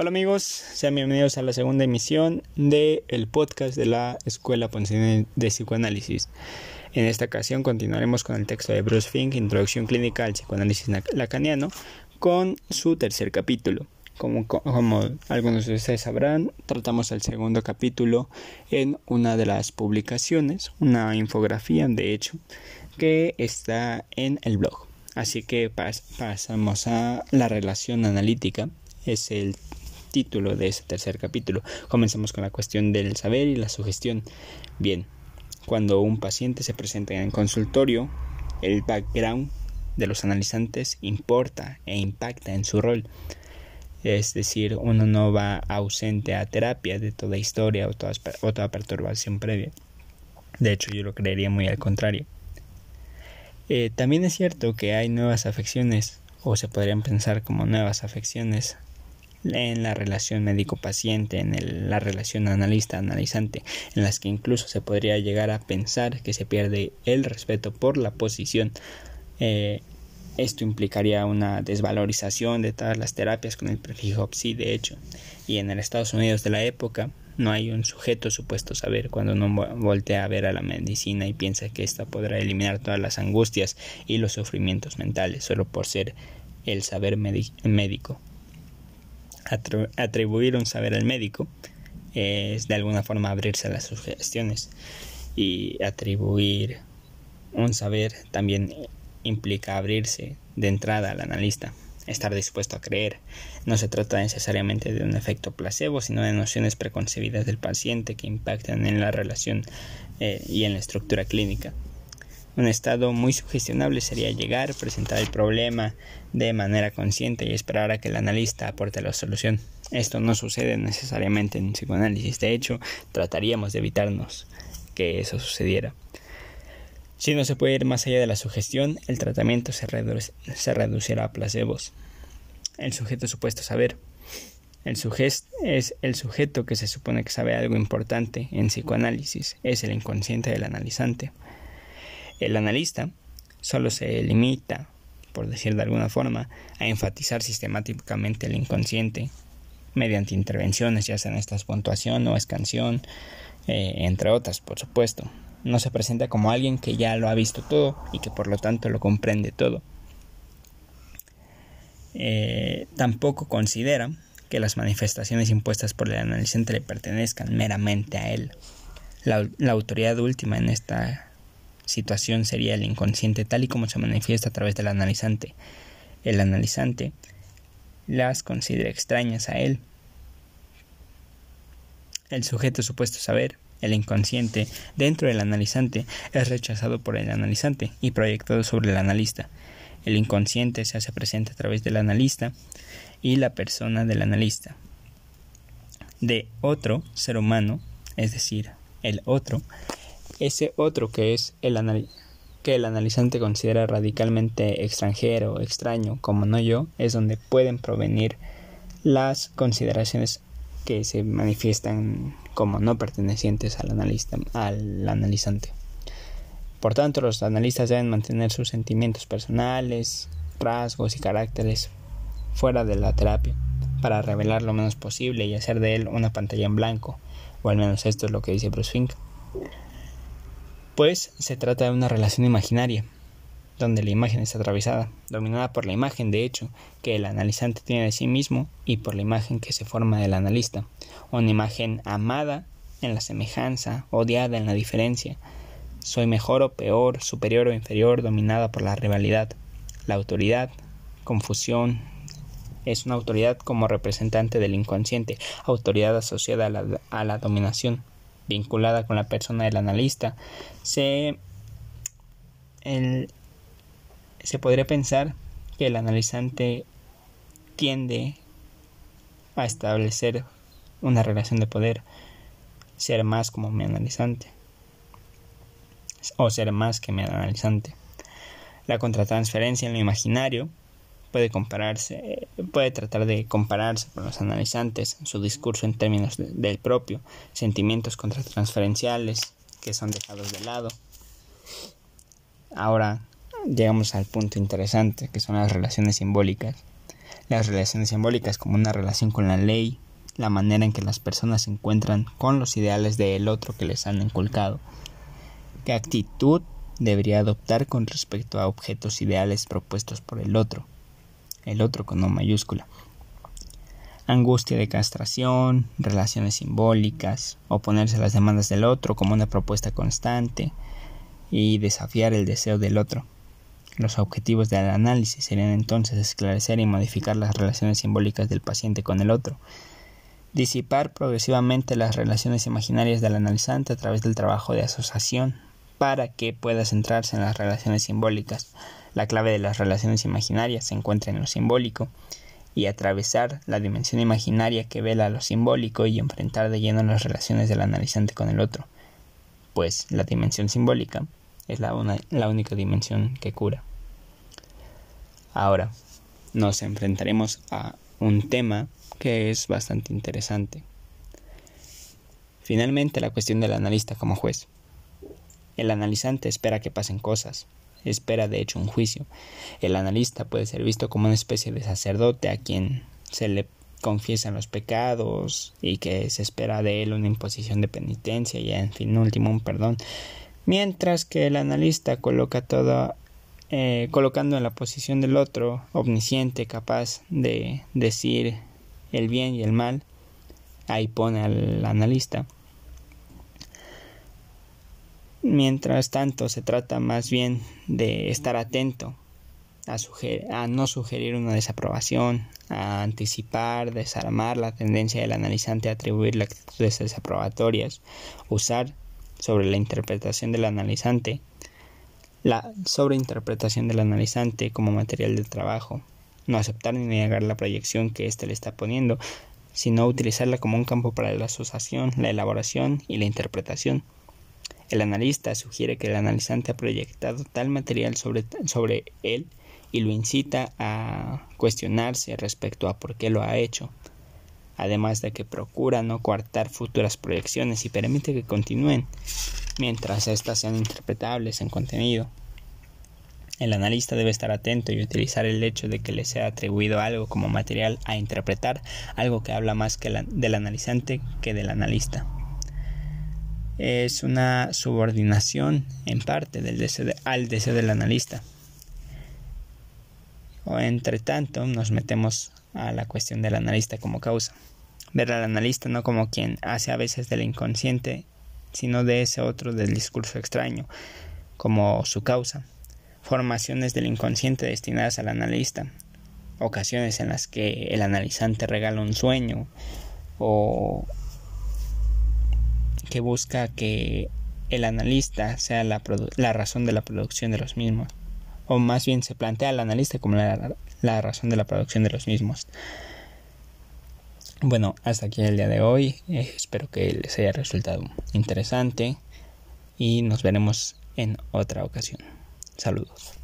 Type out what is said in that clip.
Hola amigos, sean bienvenidos a la segunda emisión del el podcast de la Escuela Ponce de Psicoanálisis. En esta ocasión continuaremos con el texto de Bruce Fink, Introducción Clínica al Psicoanálisis Lacaniano, con su tercer capítulo. Como, como, algunos de ustedes sabrán, tratamos el segundo capítulo en una de las publicaciones, una infografía de hecho, que está en el blog. Así que pasamos a la relación analítica, es el título de ese tercer capítulo. Comencemos con la cuestión del saber y la sugestión. Bien, cuando un paciente se presenta en el consultorio, el background de los analizantes importa e impacta en su rol. Es decir, uno no va ausente a terapia de toda historia o toda, o toda perturbación previa. De hecho, yo lo creería muy al contrario. Eh, también es cierto que hay nuevas afecciones, o se podrían pensar como nuevas afecciones en la relación médico-paciente, en la relación analista-analizante, en las que incluso se podría llegar a pensar que se pierde el respeto por la posición. Eh, esto implicaría una desvalorización de todas las terapias con el prefijo psi, de hecho, y en el Estados Unidos de la época no hay un sujeto supuesto saber cuando uno voltea a ver a la medicina y piensa que ésta podrá eliminar todas las angustias y los sufrimientos mentales solo por ser el saber médico atribuir un saber al médico es de alguna forma abrirse a las sugestiones y atribuir un saber también implica abrirse de entrada al analista, estar dispuesto a creer. No se trata necesariamente de un efecto placebo, sino de nociones preconcebidas del paciente que impactan en la relación eh, y en la estructura clínica. Un estado muy sugestionable sería llegar, presentar el problema de manera consciente y esperar a que el analista aporte la solución. Esto no sucede necesariamente en psicoanálisis, de hecho, trataríamos de evitarnos que eso sucediera. Si no se puede ir más allá de la sugestión, el tratamiento se, reducirá a placebos. El sujeto supuesto saber. El sujeto es el sujeto que se supone que sabe algo importante en psicoanálisis, es el inconsciente del analizante. El analista solo se limita, por decir de alguna forma, a enfatizar sistemáticamente el inconsciente mediante intervenciones, ya sean estas puntuación o escansión, eh, entre otras, por supuesto. No se presenta como alguien que ya lo ha visto todo y que por lo tanto lo comprende todo. Eh, tampoco considera que las manifestaciones impuestas por el analizante le pertenezcan meramente a él. la autoridad última en esta situación sería el inconsciente tal y como se manifiesta a través del analizante. El analizante las considera extrañas a él. El sujeto supuesto saber, el inconsciente, dentro del analizante, es rechazado por el analizante y proyectado sobre el analista. El inconsciente se hace presente a través del analista y la persona del analista. De otro ser humano, es decir, el otro, ese otro que es el que el analizante considera radicalmente extranjero, extraño, como no yo, es donde pueden provenir las consideraciones que se manifiestan como no pertenecientes al analista, al analizante. Por tanto, los analistas deben mantener sus sentimientos personales, rasgos y caracteres fuera de la terapia para revelar lo menos posible y hacer de él una pantalla en blanco, o al menos esto es lo que dice Bruce Fink pues se trata de una relación imaginaria, donde la imagen está atravesada, dominada por la imagen de hecho que el analizante tiene de sí mismo y por la imagen que se forma del analista, una imagen amada en la semejanza, odiada en la diferencia, soy mejor o peor, superior o inferior, dominada por la rivalidad, la autoridad, confusión, es una autoridad como representante del inconsciente, autoridad asociada a la, a la dominación, vinculada con la persona del analista, se, se podría pensar que el analizante tiende a establecer una relación de poder, ser más como mi analizante o ser más que mi analizante. La contratransferencia en lo imaginario puede compararse, puede tratar de compararse con los analizantes, su discurso en términos del propio, sentimientos contratransferenciales que son dejados de lado. Ahora llegamos al punto interesante que son las relaciones simbólicas. las relaciones simbólicas como una relación con la ley, la manera en que las personas se encuentran con los ideales del otro que les han inculcado, qué actitud debería adoptar con respecto a objetos ideales propuestos por el otro, el otro con no mayúscula, angustia de castración, relaciones simbólicas, oponerse a las demandas del otro como una propuesta constante y desafiar el deseo del otro. Los objetivos del análisis serían entonces esclarecer y modificar las relaciones simbólicas del paciente con el otro, disipar progresivamente las relaciones imaginarias del analizante a través del trabajo de asociación para que pueda centrarse en las relaciones simbólicas. La clave de las relaciones imaginarias se encuentra en lo simbólico y atravesar la dimensión imaginaria que vela lo simbólico y enfrentar de lleno las relaciones del analizante con el otro, pues la dimensión simbólica es la, la única dimensión que cura. Ahora nos enfrentaremos a un tema que es bastante interesante. Finalmente, la cuestión del analista como juez. El analizante espera que pasen cosas, espera de hecho un juicio. El analista puede ser visto como una especie de sacerdote a quien se le confiesan los pecados y que se espera de él una imposición de penitencia y en fin último un perdón mientras que el analista coloca todo eh, colocando en la posición del otro omnisciente capaz de decir el bien y el mal ahí pone al analista Mientras tanto, se trata más bien de estar atento a, no sugerir una desaprobación, a anticipar, desarmar la tendencia del analizante a atribuirle actitudes desaprobatorias, usar sobre la interpretación del analizante, la sobreinterpretación del analizante como material de trabajo, no aceptar ni negar la proyección que éste le está poniendo, sino utilizarla como un campo para la asociación, la elaboración y la interpretación. El analista sugiere que el analizante ha proyectado tal material sobre, él y lo incita a cuestionarse respecto a por qué lo ha hecho, además de que procura no coartar futuras proyecciones y permite que continúen mientras éstas sean interpretables en contenido. El analista debe estar atento y utilizar el hecho de que le sea atribuido algo como material a interpretar algo que habla más que del analizante que del analista es una subordinación en parte del deseo al deseo del analista. O entre tanto, nos metemos a la cuestión del analista como causa. Ver al analista no como quien hace a veces del inconsciente, sino de ese otro del discurso extraño, como su causa. Formaciones del inconsciente destinadas al analista. Ocasiones en las que el analizante regala un sueño o que busca que el analista sea la, razón de la producción de los mismos, o más bien se plantea al analista como la, la razón de la producción de los mismos. Bueno, hasta aquí el día de hoy. Eh, espero que les haya resultado interesante y nos veremos en otra ocasión. Saludos.